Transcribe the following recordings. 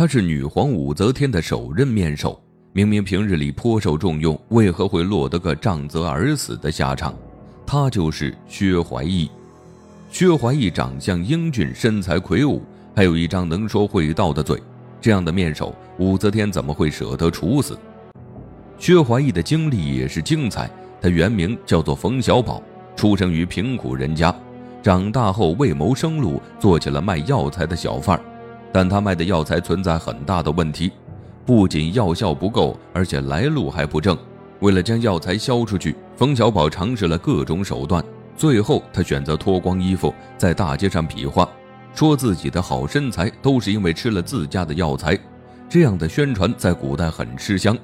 他是女皇武则天的首任面首，明明平日里颇受重用，为何会落得个杖责而死的下场？他就是薛怀义。薛怀义长相英俊，身材魁梧，还有一张能说会道的嘴，这样的面首，武则天怎么会舍得处死？薛怀义的经历也是精彩，他原名叫做冯小宝，出生于贫苦人家，长大后为谋生路，做起了卖药材的小贩儿。但他卖的药材存在很大的问题，不仅药效不够，而且来路还不正。为了将药材销出去，冯小宝尝试了各种手段。最后，他选择脱光衣服在大街上比划，说自己的好身材都是因为吃了自家的药材。这样的宣传在古代很吃香，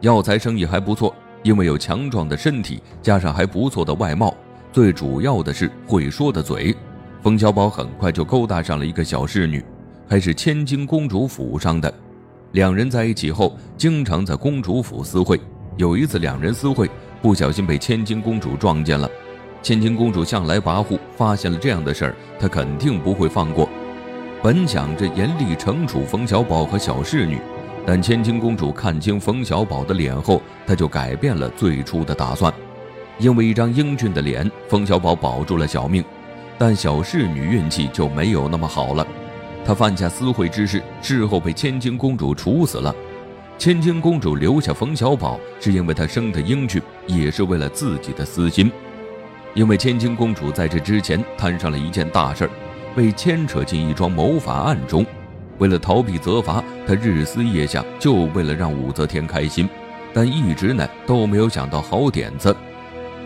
药材生意还不错，因为有强壮的身体，加上还不错的外貌，最主要的是会说的嘴。冯小宝很快就勾搭上了一个小侍女。还是千金公主府上的，两人在一起后，经常在公主府私会。有一次，两人私会，不小心被千金公主撞见了。千金公主向来跋扈，发现了这样的事儿，她肯定不会放过。本想着严厉惩处冯小宝和小侍女，但千金公主看清冯小宝的脸后，她就改变了最初的打算。因为一张英俊的脸，冯小宝保住了小命，但小侍女运气就没有那么好了。他犯下私会之事，事后被千金公主处死了。千金公主留下冯小宝，是因为他生得英俊，也是为了自己的私心。因为千金公主在这之前摊上了一件大事儿，被牵扯进一桩谋反案中。为了逃避责罚，她日思夜想，就为了让武则天开心，但一直呢都没有想到好点子。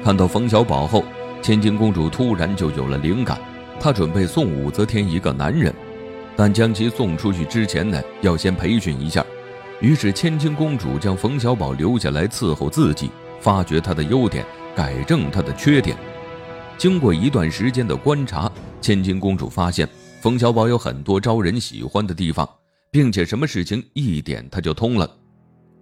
看到冯小宝后，千金公主突然就有了灵感，她准备送武则天一个男人。但将其送出去之前呢，要先培训一下。于是千金公主将冯小宝留下来伺候自己，发掘他的优点，改正他的缺点。经过一段时间的观察，千金公主发现冯小宝有很多招人喜欢的地方，并且什么事情一点他就通了。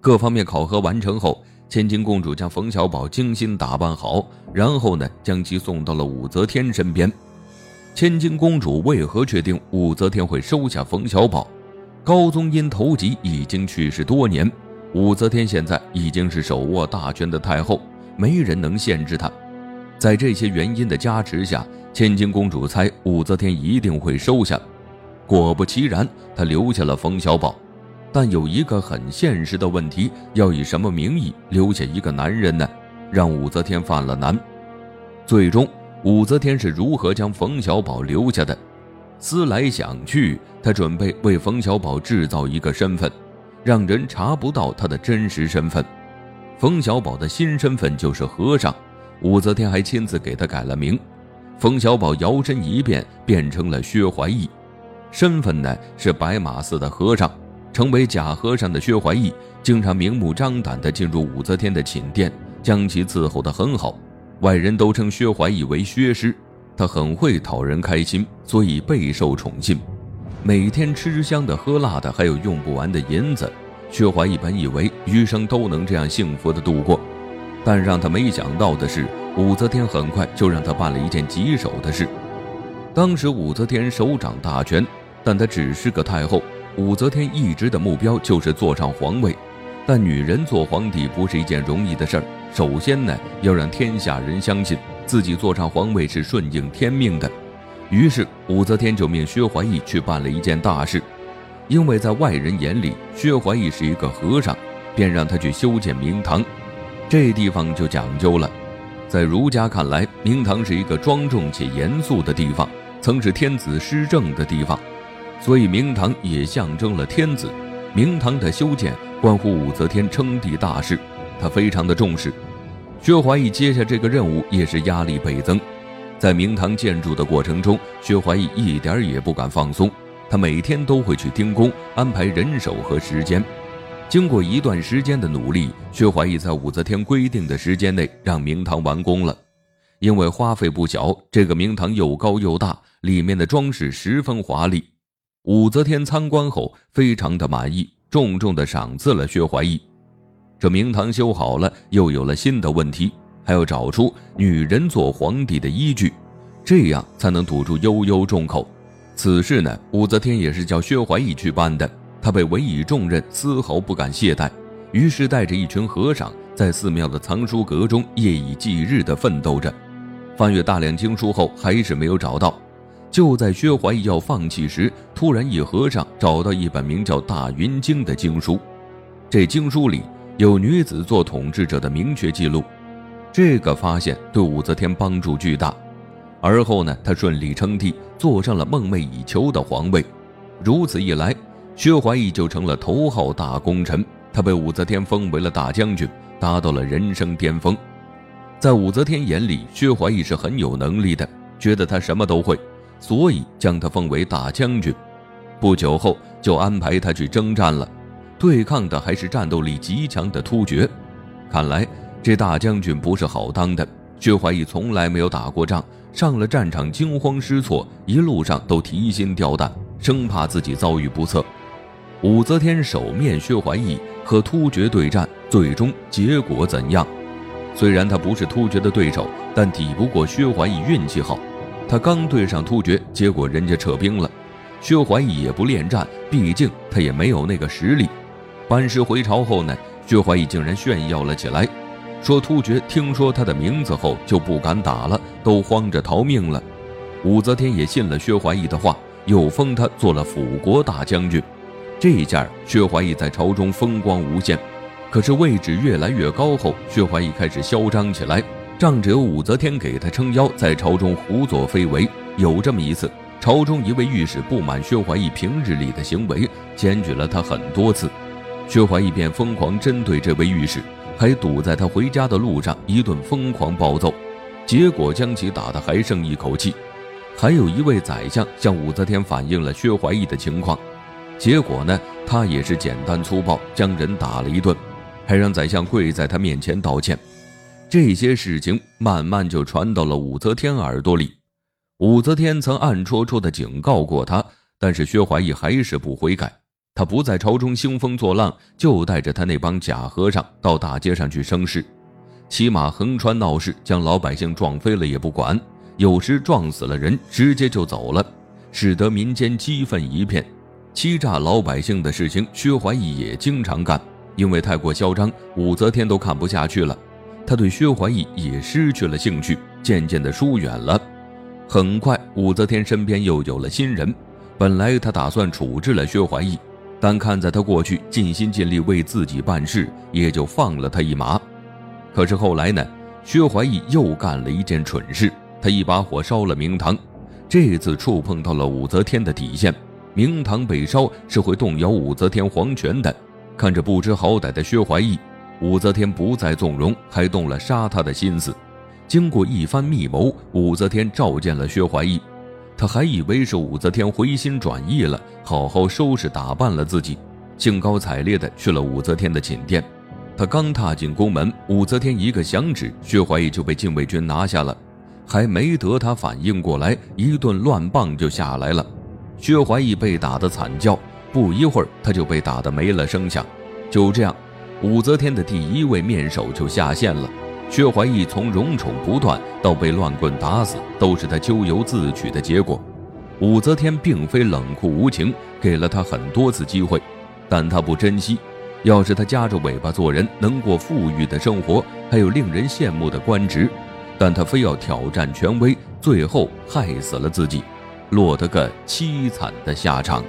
各方面考核完成后，千金公主将冯小宝精心打扮好，然后呢，将其送到了武则天身边。千金公主为何确定武则天会收下冯小宝？高宗因头疾已经去世多年，武则天现在已经是手握大权的太后，没人能限制她。在这些原因的加持下，千金公主猜武则天一定会收下。果不其然，她留下了冯小宝。但有一个很现实的问题：要以什么名义留下一个男人呢？让武则天犯了难。最终。武则天是如何将冯小宝留下的？思来想去，她准备为冯小宝制造一个身份，让人查不到他的真实身份。冯小宝的新身份就是和尚，武则天还亲自给他改了名。冯小宝摇身一变，变成了薛怀义，身份呢是白马寺的和尚。成为假和尚的薛怀义，经常明目张胆地进入武则天的寝殿，将其伺候得很好。外人都称薛怀义为薛师，他很会讨人开心，所以备受宠信。每天吃香的喝辣的，还有用不完的银子。薛怀义本以为余生都能这样幸福的度过，但让他没想到的是，武则天很快就让他办了一件棘手的事。当时武则天手掌大权，但她只是个太后。武则天一直的目标就是坐上皇位。但女人做皇帝不是一件容易的事儿。首先呢，要让天下人相信自己坐上皇位是顺应天命的。于是武则天就命薛怀义去办了一件大事，因为在外人眼里薛怀义是一个和尚，便让他去修建明堂。这地方就讲究了，在儒家看来，明堂是一个庄重且严肃的地方，曾是天子施政的地方，所以明堂也象征了天子。明堂的修建。关乎武则天称帝大事，他非常的重视。薛怀义接下这个任务也是压力倍增。在明堂建筑的过程中，薛怀义一点也不敢放松，他每天都会去盯工，安排人手和时间。经过一段时间的努力，薛怀义在武则天规定的时间内让明堂完工了。因为花费不小，这个明堂又高又大，里面的装饰十分华丽。武则天参观后非常的满意。重重的赏赐了薛怀义。这明堂修好了，又有了新的问题，还要找出女人做皇帝的依据，这样才能堵住悠悠众口。此事呢，武则天也是叫薛怀义去办的。他被委以重任，丝毫不敢懈怠，于是带着一群和尚在寺庙的藏书阁中夜以继日地奋斗着。翻阅大量经书后，还是没有找到。就在薛怀义要放弃时，突然一和尚找到一本名叫《大云经》的经书，这经书里有女子做统治者的明确记录。这个发现对武则天帮助巨大。而后呢，他顺利称帝，坐上了梦寐以求的皇位。如此一来，薛怀义就成了头号大功臣。他被武则天封为了大将军，达到了人生巅峰。在武则天眼里，薛怀义是很有能力的，觉得他什么都会，所以将他封为大将军。不久后，就安排他去征战了，对抗的还是战斗力极强的突厥。看来这大将军不是好当的。薛怀义从来没有打过仗，上了战场惊慌失措，一路上都提心吊胆，生怕自己遭遇不测。武则天手面薛怀义和突厥对战，最终结果怎样？虽然他不是突厥的对手，但抵不过薛怀义运气好。他刚对上突厥，结果人家撤兵了。薛怀义也不恋战，毕竟他也没有那个实力。班师回朝后呢，薛怀义竟然炫耀了起来。说突厥听说他的名字后就不敢打了，都慌着逃命了。武则天也信了薛怀义的话，又封他做了辅国大将军。这一下薛怀义在朝中风光无限。可是位置越来越高后，薛怀义开始嚣张起来，仗着有武则天给他撑腰，在朝中胡作非为。有这么一次，朝中一位御史不满薛怀义平日里的行为，检举了他很多次，薛怀义便疯狂针对这位御史。还堵在他回家的路上，一顿疯狂暴揍，结果将其打得还剩一口气。还有一位宰相向武则天反映了薛怀义的情况，结果呢，他也是简单粗暴将人打了一顿，还让宰相跪在他面前道歉。这些事情慢慢就传到了武则天耳朵里。武则天曾暗戳戳地警告过他，但是薛怀义还是不悔改。他不在朝中兴风作浪，就带着他那帮假和尚到大街上去生事，骑马横穿闹市，将老百姓撞飞了也不管，有时撞死了人直接就走了，使得民间激愤一片。欺诈老百姓的事情，薛怀义也经常干，因为太过嚣张，武则天都看不下去了，他对薛怀义也失去了兴趣，渐渐的疏远了。很快，武则天身边又有了新人，本来他打算处置了薛怀义。但看在他过去尽心尽力为自己办事，也就放了他一马。可是后来呢？薛怀义又干了一件蠢事，他一把火烧了明堂，这次触碰到了武则天的底线。明堂被烧是会动摇武则天皇权的。看着不知好歹的薛怀义，武则天不再纵容，还动了杀他的心思。经过一番密谋，武则天召见了薛怀义。他还以为是武则天回心转意了，好好收拾打扮了自己，兴高采烈地去了武则天的寝殿。他刚踏进宫门，武则天一个响指，薛怀义就被禁卫军拿下了。还没得他反应过来，一顿乱棒就下来了。薛怀义被打得惨叫，不一会儿他就被打得没了声响。就这样，武则天的第一位面首就下线了。薛怀义从荣宠不断到被乱棍打死，都是他咎由自取的结果。武则天并非冷酷无情，给了他很多次机会，但他不珍惜。要是他夹着尾巴做人，能过富裕的生活，还有令人羡慕的官职，但他非要挑战权威，最后害死了自己，落得个凄惨的下场。